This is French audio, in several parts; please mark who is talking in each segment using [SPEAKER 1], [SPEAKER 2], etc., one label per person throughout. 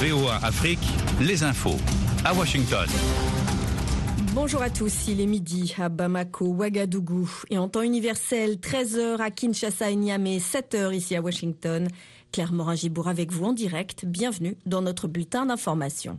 [SPEAKER 1] VOA Afrique, les infos. À Washington.
[SPEAKER 2] Bonjour à tous, il est midi à Bamako, Ouagadougou et en temps universel, 13h à Kinshasa et Niamey, 7h ici à Washington. Claire Morin-Gibour avec vous en direct. Bienvenue dans notre bulletin d'information.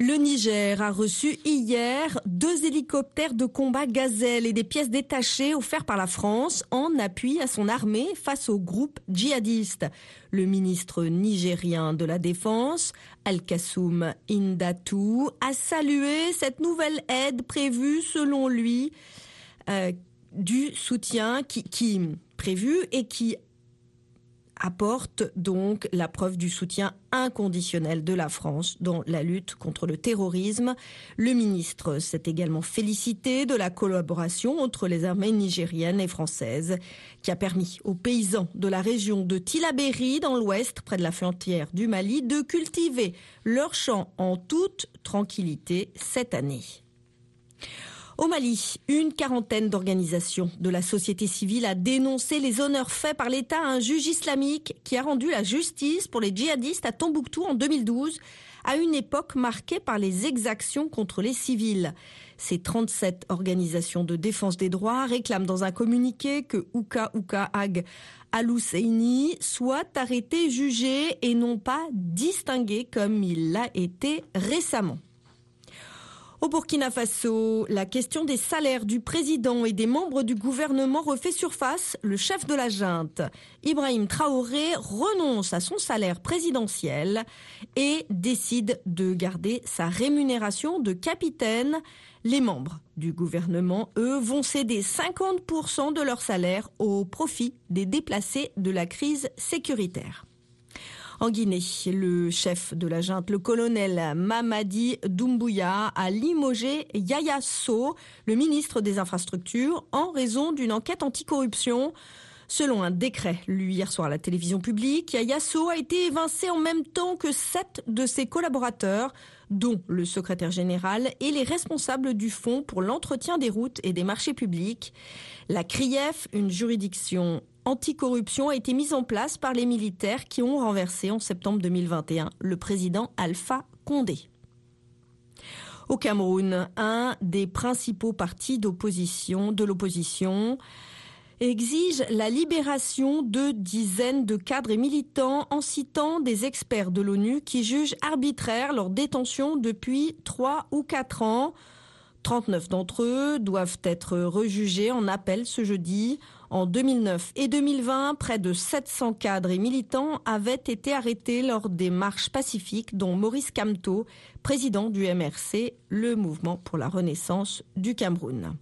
[SPEAKER 2] Le Niger a reçu hier deux hélicoptères de combat Gazelle et des pièces détachées offertes par la France en appui à son armée face aux groupes djihadistes. Le ministre nigérien de la Défense, Al-Kassoum Indatou, a salué cette nouvelle aide prévue selon lui euh, du soutien qui, qui prévu et qui apporte donc la preuve du soutien inconditionnel de la France dans la lutte contre le terrorisme. Le ministre s'est également félicité de la collaboration entre les armées nigériennes et françaises qui a permis aux paysans de la région de Tilaberi dans l'ouest, près de la frontière du Mali, de cultiver leurs champs en toute tranquillité cette année. Au Mali, une quarantaine d'organisations de la société civile a dénoncé les honneurs faits par l'État à un juge islamique qui a rendu la justice pour les djihadistes à Tombouctou en 2012, à une époque marquée par les exactions contre les civils. Ces 37 organisations de défense des droits réclament dans un communiqué que Ouka Ouka Ag Al-Husseini soit arrêté, jugé et non pas distingué comme il l'a été récemment. Au Burkina Faso, la question des salaires du président et des membres du gouvernement refait surface. Le chef de la junte, Ibrahim Traoré, renonce à son salaire présidentiel et décide de garder sa rémunération de capitaine. Les membres du gouvernement, eux, vont céder 50% de leur salaire au profit des déplacés de la crise sécuritaire. En Guinée, le chef de la junte, le colonel Mamadi Doumbouya, a limogé Yaya So, le ministre des Infrastructures, en raison d'une enquête anticorruption. Selon un décret lu hier soir à la télévision publique, Yaya So a été évincé en même temps que sept de ses collaborateurs, dont le secrétaire général et les responsables du Fonds pour l'entretien des routes et des marchés publics. La CRIEF, une juridiction anticorruption a été mise en place par les militaires qui ont renversé en septembre 2021 le président Alpha Condé. Au Cameroun, un des principaux partis d'opposition de l'opposition exige la libération de dizaines de cadres et militants en citant des experts de l'ONU qui jugent arbitraire leur détention depuis trois ou quatre ans. 39 d'entre eux doivent être rejugés en appel ce jeudi. En 2009 et 2020, près de 700 cadres et militants avaient été arrêtés lors des marches pacifiques, dont Maurice Kamto, président du MRC, le mouvement pour la renaissance du Cameroun.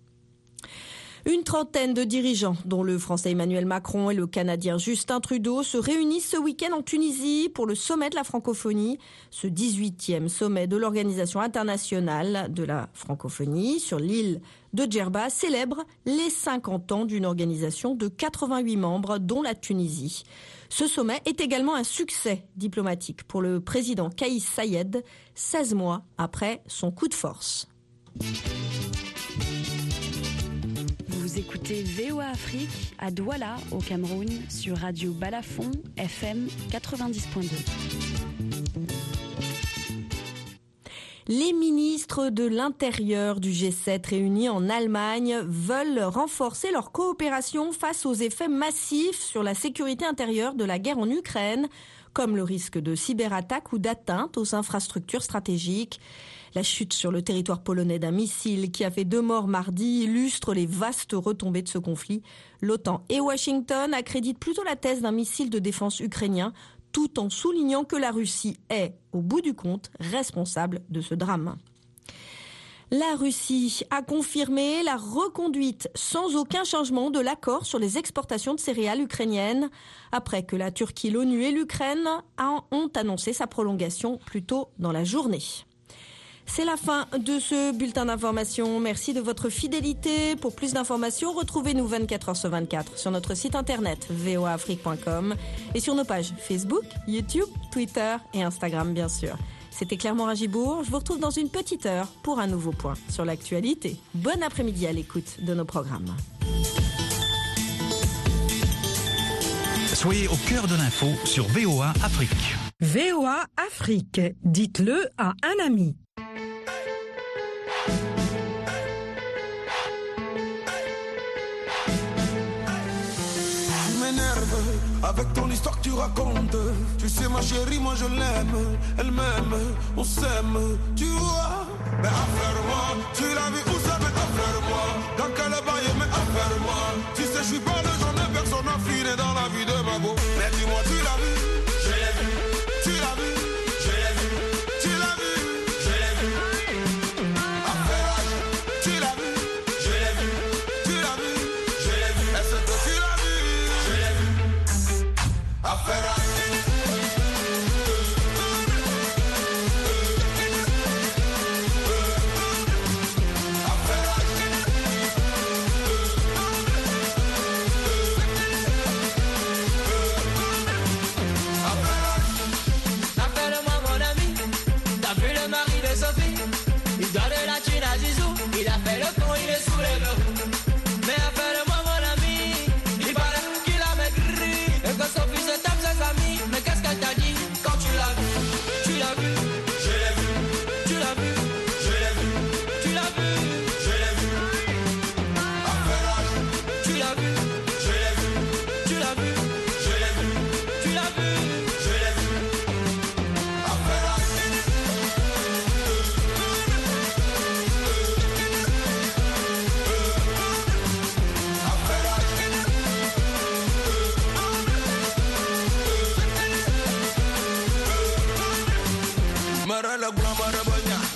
[SPEAKER 2] Une trentaine de dirigeants, dont le français Emmanuel Macron et le canadien Justin Trudeau, se réunissent ce week-end en Tunisie pour le sommet de la francophonie, ce 18e sommet de l'Organisation internationale de la francophonie sur l'île de Djerba célèbre les 50 ans d'une organisation de 88 membres, dont la Tunisie. Ce sommet est également un succès diplomatique pour le président Kaïs Sayed, 16 mois après son coup de force.
[SPEAKER 3] Vous écoutez VOA Afrique à Douala au Cameroun sur Radio Balafon FM 90.2.
[SPEAKER 2] Les ministres de l'Intérieur du G7 réunis en Allemagne veulent renforcer leur coopération face aux effets massifs sur la sécurité intérieure de la guerre en Ukraine, comme le risque de cyberattaque ou d'atteinte aux infrastructures stratégiques. La chute sur le territoire polonais d'un missile qui a fait deux morts mardi illustre les vastes retombées de ce conflit. L'OTAN et Washington accréditent plutôt la thèse d'un missile de défense ukrainien tout en soulignant que la Russie est, au bout du compte, responsable de ce drame. La Russie a confirmé la reconduite sans aucun changement de l'accord sur les exportations de céréales ukrainiennes après que la Turquie, l'ONU et l'Ukraine ont annoncé sa prolongation plus tôt dans la journée. C'est la fin de ce bulletin d'information. Merci de votre fidélité. Pour plus d'informations, retrouvez-nous 24 h sur 24 sur notre site internet voafrique.com et sur nos pages Facebook, YouTube, Twitter et Instagram bien sûr. C'était Clermont Ragibourg. Je vous retrouve dans une petite heure pour un nouveau point sur l'actualité. Bon après-midi à l'écoute de nos programmes.
[SPEAKER 1] Soyez au cœur de l'info sur VOA Afrique.
[SPEAKER 4] VOA Afrique, dites-le à un ami.
[SPEAKER 5] Avec ton histoire que tu racontes Tu sais ma chérie moi je l'aime. Elle m'aime, on s'aime Tu vois. Mais affaire-moi Tu l'as vu où ça veut affaire-moi? Dans quel bail mais affaire-moi? Tu sais je suis pas là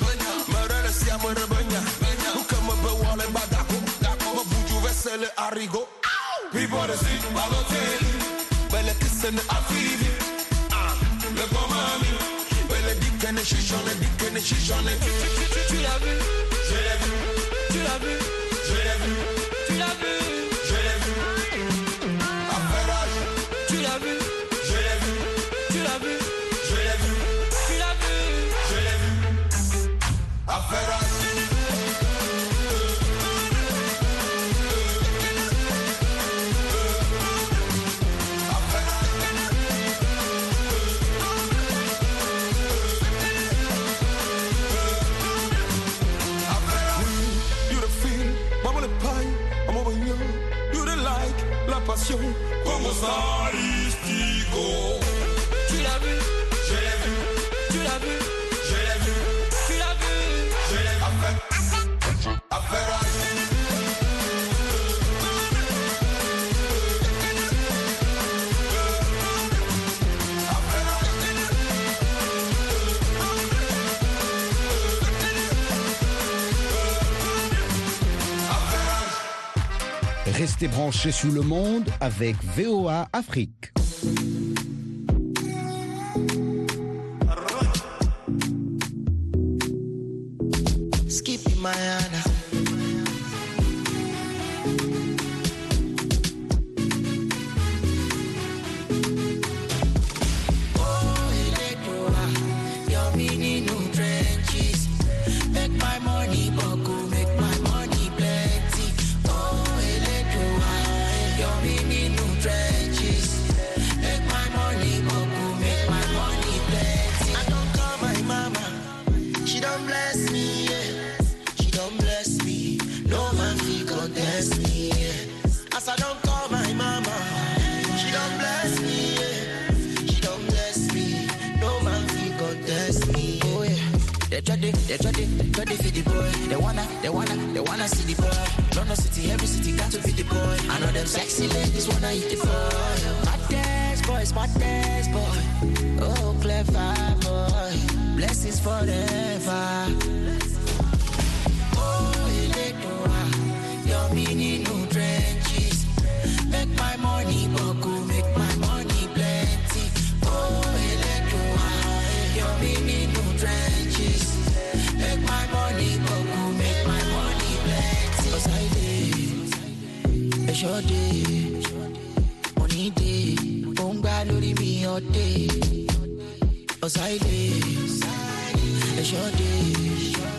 [SPEAKER 5] banya Mărele seamă răbănia Bucă mă pe oale badacu Mă bugiu vesele arigo People see balotel Bele kısını afili Le bon mami Bele dikene şişone dikene şişone
[SPEAKER 6] Tu vu vu Tu vu
[SPEAKER 5] Como
[SPEAKER 6] sai
[SPEAKER 7] Restez branchés sur le monde avec VOA Afrique.
[SPEAKER 8] They try they, they try they, they try they feed the boy. They wanna, they wanna, they wanna see the boy. London city, every city got to feed the boy. I know them sexy ladies wanna eat the boy. My dance boy, my dance boy. Oh clever boy, blessings forever. pressure dey money lórí mi ọdẹ ọ̀sáìdè ẹ̀ṣọ́ dey.